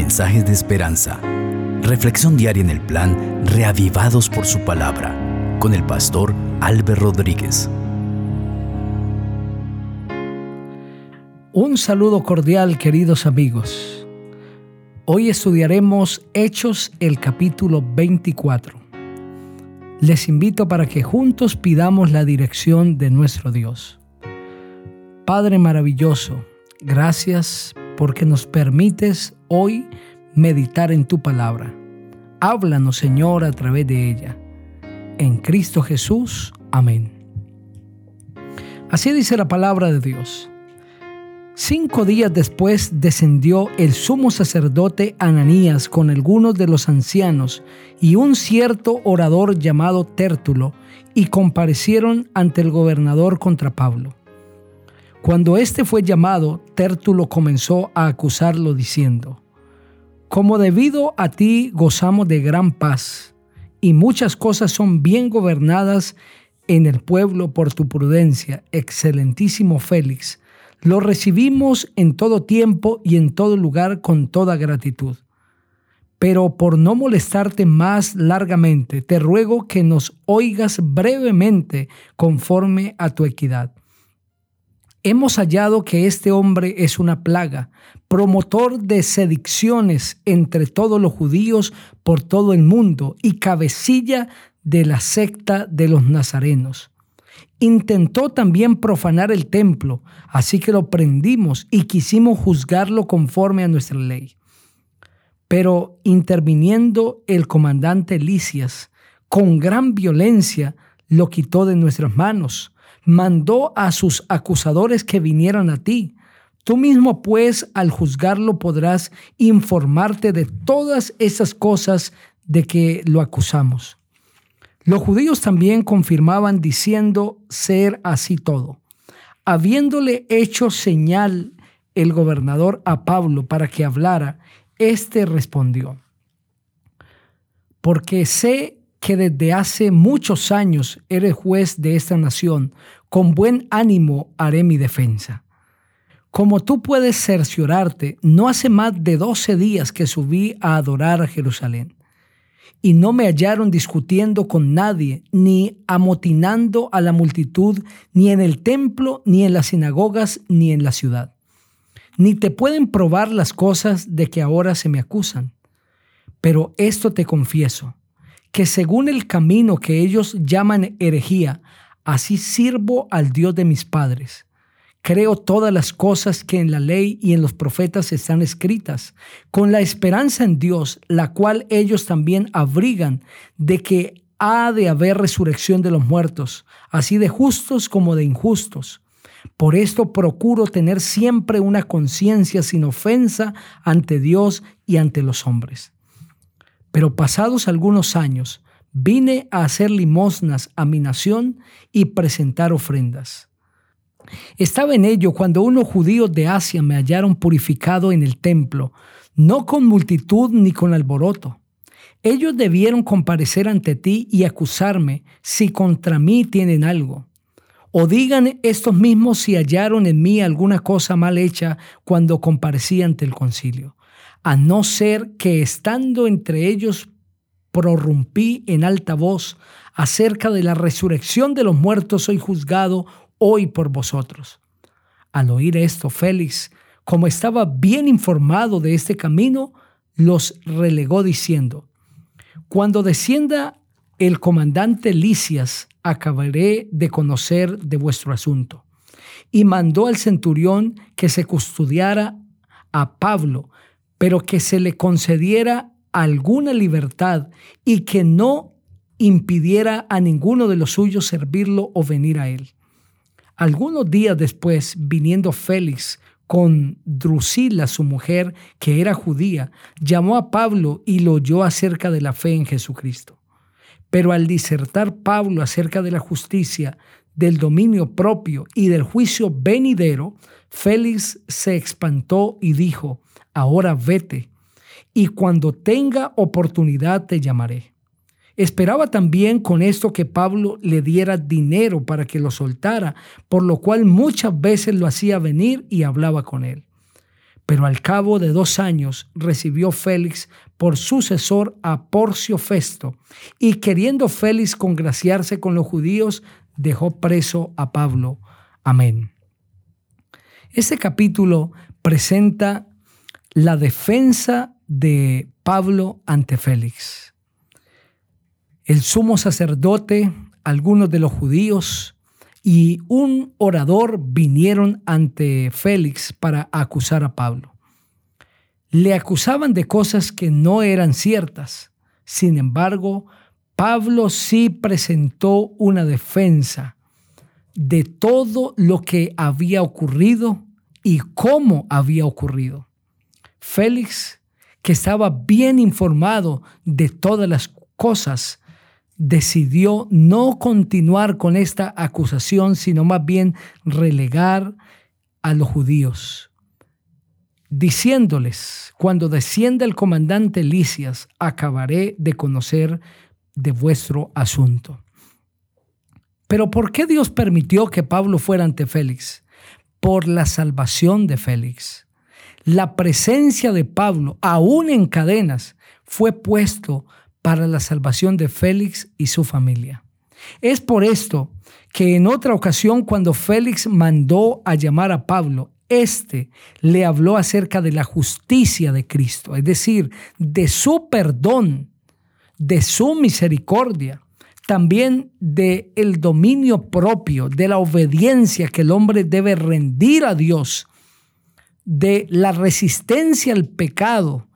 Mensajes de esperanza. Reflexión diaria en el plan Reavivados por su palabra con el pastor Álvaro Rodríguez. Un saludo cordial queridos amigos. Hoy estudiaremos Hechos el capítulo 24. Les invito para que juntos pidamos la dirección de nuestro Dios. Padre maravilloso, gracias porque nos permites hoy meditar en tu palabra. Háblanos, Señor, a través de ella. En Cristo Jesús. Amén. Así dice la palabra de Dios. Cinco días después descendió el sumo sacerdote Ananías con algunos de los ancianos y un cierto orador llamado Tértulo y comparecieron ante el gobernador contra Pablo. Cuando éste fue llamado, Tértulo comenzó a acusarlo diciendo, Como debido a ti gozamos de gran paz, y muchas cosas son bien gobernadas en el pueblo por tu prudencia, excelentísimo Félix, lo recibimos en todo tiempo y en todo lugar con toda gratitud. Pero por no molestarte más largamente, te ruego que nos oigas brevemente conforme a tu equidad hemos hallado que este hombre es una plaga, promotor de sedicciones entre todos los judíos por todo el mundo y cabecilla de la secta de los nazarenos. Intentó también profanar el templo, así que lo prendimos y quisimos juzgarlo conforme a nuestra ley. Pero interviniendo el comandante Licias, con gran violencia lo quitó de nuestras manos mandó a sus acusadores que vinieran a ti. Tú mismo pues al juzgarlo podrás informarte de todas esas cosas de que lo acusamos. Los judíos también confirmaban diciendo ser así todo. Habiéndole hecho señal el gobernador a Pablo para que hablara, éste respondió, porque sé que desde hace muchos años eres juez de esta nación, con buen ánimo haré mi defensa. Como tú puedes cerciorarte, no hace más de doce días que subí a adorar a Jerusalén, y no me hallaron discutiendo con nadie, ni amotinando a la multitud, ni en el templo, ni en las sinagogas, ni en la ciudad. Ni te pueden probar las cosas de que ahora se me acusan. Pero esto te confieso que según el camino que ellos llaman herejía, así sirvo al Dios de mis padres. Creo todas las cosas que en la ley y en los profetas están escritas, con la esperanza en Dios, la cual ellos también abrigan de que ha de haber resurrección de los muertos, así de justos como de injustos. Por esto procuro tener siempre una conciencia sin ofensa ante Dios y ante los hombres. Pero pasados algunos años, vine a hacer limosnas a mi nación y presentar ofrendas. Estaba en ello cuando unos judíos de Asia me hallaron purificado en el templo, no con multitud ni con alboroto. Ellos debieron comparecer ante ti y acusarme si contra mí tienen algo. O digan estos mismos si hallaron en mí alguna cosa mal hecha cuando comparecí ante el concilio a no ser que estando entre ellos prorrumpí en alta voz acerca de la resurrección de los muertos, soy juzgado hoy por vosotros. Al oír esto, Félix, como estaba bien informado de este camino, los relegó diciendo, cuando descienda el comandante Licias, acabaré de conocer de vuestro asunto. Y mandó al centurión que se custodiara a Pablo, pero que se le concediera alguna libertad y que no impidiera a ninguno de los suyos servirlo o venir a él. Algunos días después, viniendo Félix con Drusila, su mujer, que era judía, llamó a Pablo y lo oyó acerca de la fe en Jesucristo. Pero al disertar Pablo acerca de la justicia, del dominio propio y del juicio venidero, Félix se espantó y dijo, ahora vete, y cuando tenga oportunidad te llamaré. Esperaba también con esto que Pablo le diera dinero para que lo soltara, por lo cual muchas veces lo hacía venir y hablaba con él. Pero al cabo de dos años recibió Félix por sucesor a Porcio Festo, y queriendo Félix congraciarse con los judíos, dejó preso a Pablo. Amén. Este capítulo presenta la defensa de Pablo ante Félix. El sumo sacerdote, algunos de los judíos y un orador vinieron ante Félix para acusar a Pablo. Le acusaban de cosas que no eran ciertas. Sin embargo, Pablo sí presentó una defensa de todo lo que había ocurrido y cómo había ocurrido. Félix, que estaba bien informado de todas las cosas, decidió no continuar con esta acusación, sino más bien relegar a los judíos, diciéndoles, cuando descienda el comandante Licias, acabaré de conocer de vuestro asunto. Pero ¿por qué Dios permitió que Pablo fuera ante Félix? Por la salvación de Félix. La presencia de Pablo, aún en cadenas, fue puesto para la salvación de Félix y su familia. Es por esto que en otra ocasión cuando Félix mandó a llamar a Pablo, éste le habló acerca de la justicia de Cristo, es decir, de su perdón, de su misericordia, también de el dominio propio, de la obediencia que el hombre debe rendir a Dios, de la resistencia al pecado,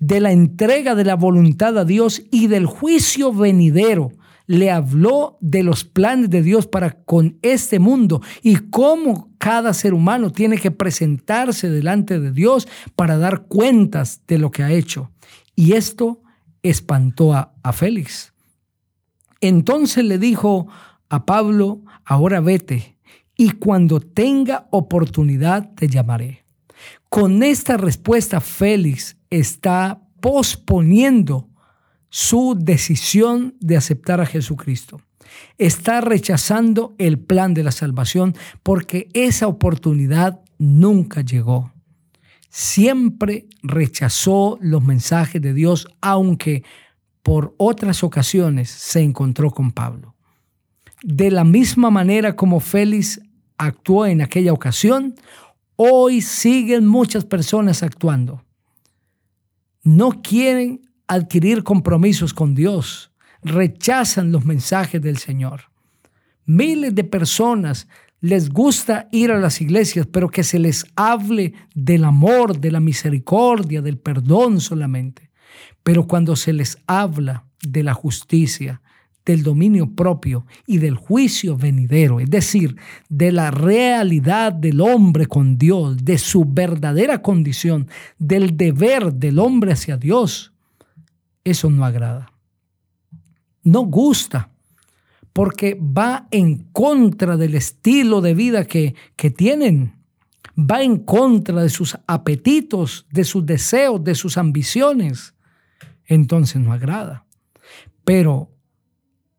de la entrega de la voluntad a Dios y del juicio venidero. Le habló de los planes de Dios para con este mundo y cómo cada ser humano tiene que presentarse delante de Dios para dar cuentas de lo que ha hecho. Y esto espantó a, a Félix. Entonces le dijo a Pablo, ahora vete y cuando tenga oportunidad te llamaré. Con esta respuesta, Félix está posponiendo su decisión de aceptar a Jesucristo. Está rechazando el plan de la salvación porque esa oportunidad nunca llegó. Siempre rechazó los mensajes de Dios, aunque por otras ocasiones se encontró con Pablo. De la misma manera como Félix actuó en aquella ocasión, Hoy siguen muchas personas actuando. No quieren adquirir compromisos con Dios. Rechazan los mensajes del Señor. Miles de personas les gusta ir a las iglesias, pero que se les hable del amor, de la misericordia, del perdón solamente. Pero cuando se les habla de la justicia, del dominio propio y del juicio venidero, es decir, de la realidad del hombre con Dios, de su verdadera condición, del deber del hombre hacia Dios, eso no agrada. No gusta, porque va en contra del estilo de vida que, que tienen, va en contra de sus apetitos, de sus deseos, de sus ambiciones. Entonces no agrada. Pero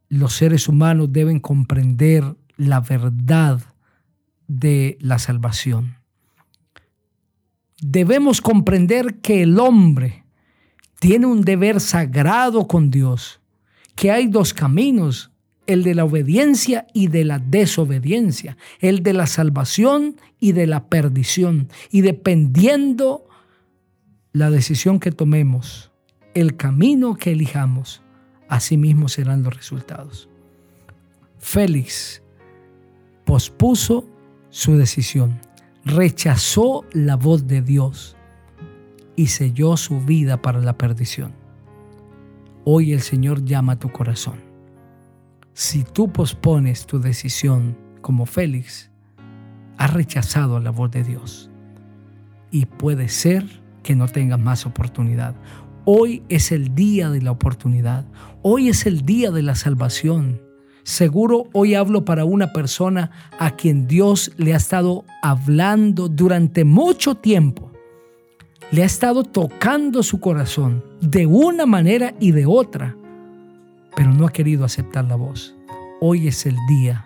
los seres humanos deben comprender la verdad de la salvación. Debemos comprender que el hombre tiene un deber sagrado con Dios, que hay dos caminos, el de la obediencia y de la desobediencia, el de la salvación y de la perdición. Y dependiendo la decisión que tomemos, el camino que elijamos, así mismo serán los resultados. Félix pospuso su decisión, rechazó la voz de Dios y selló su vida para la perdición. Hoy el Señor llama a tu corazón. Si tú pospones tu decisión como Félix, has rechazado la voz de Dios y puede ser que no tengas más oportunidad. Hoy es el día de la oportunidad. Hoy es el día de la salvación. Seguro hoy hablo para una persona a quien Dios le ha estado hablando durante mucho tiempo. Le ha estado tocando su corazón de una manera y de otra, pero no ha querido aceptar la voz. Hoy es el día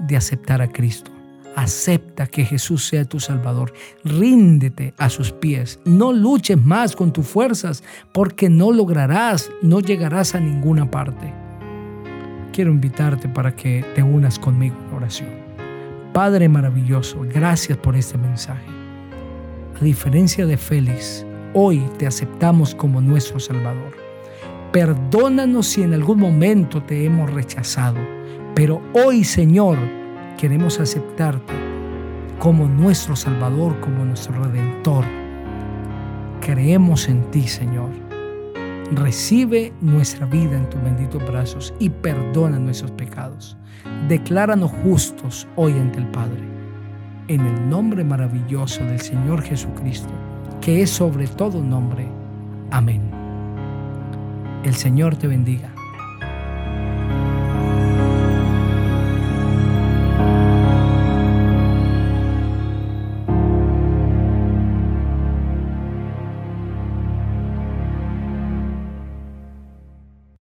de aceptar a Cristo. Acepta que Jesús sea tu Salvador. Ríndete a sus pies. No luches más con tus fuerzas porque no lograrás, no llegarás a ninguna parte. Quiero invitarte para que te unas conmigo en oración. Padre maravilloso, gracias por este mensaje. A diferencia de Félix, hoy te aceptamos como nuestro Salvador. Perdónanos si en algún momento te hemos rechazado, pero hoy, Señor, queremos aceptarte como nuestro Salvador, como nuestro Redentor. Creemos en ti, Señor. Recibe nuestra vida en tus benditos brazos y perdona nuestros pecados. Decláranos justos hoy ante el Padre. En el nombre maravilloso del Señor Jesucristo, que es sobre todo nombre. Amén. El Señor te bendiga.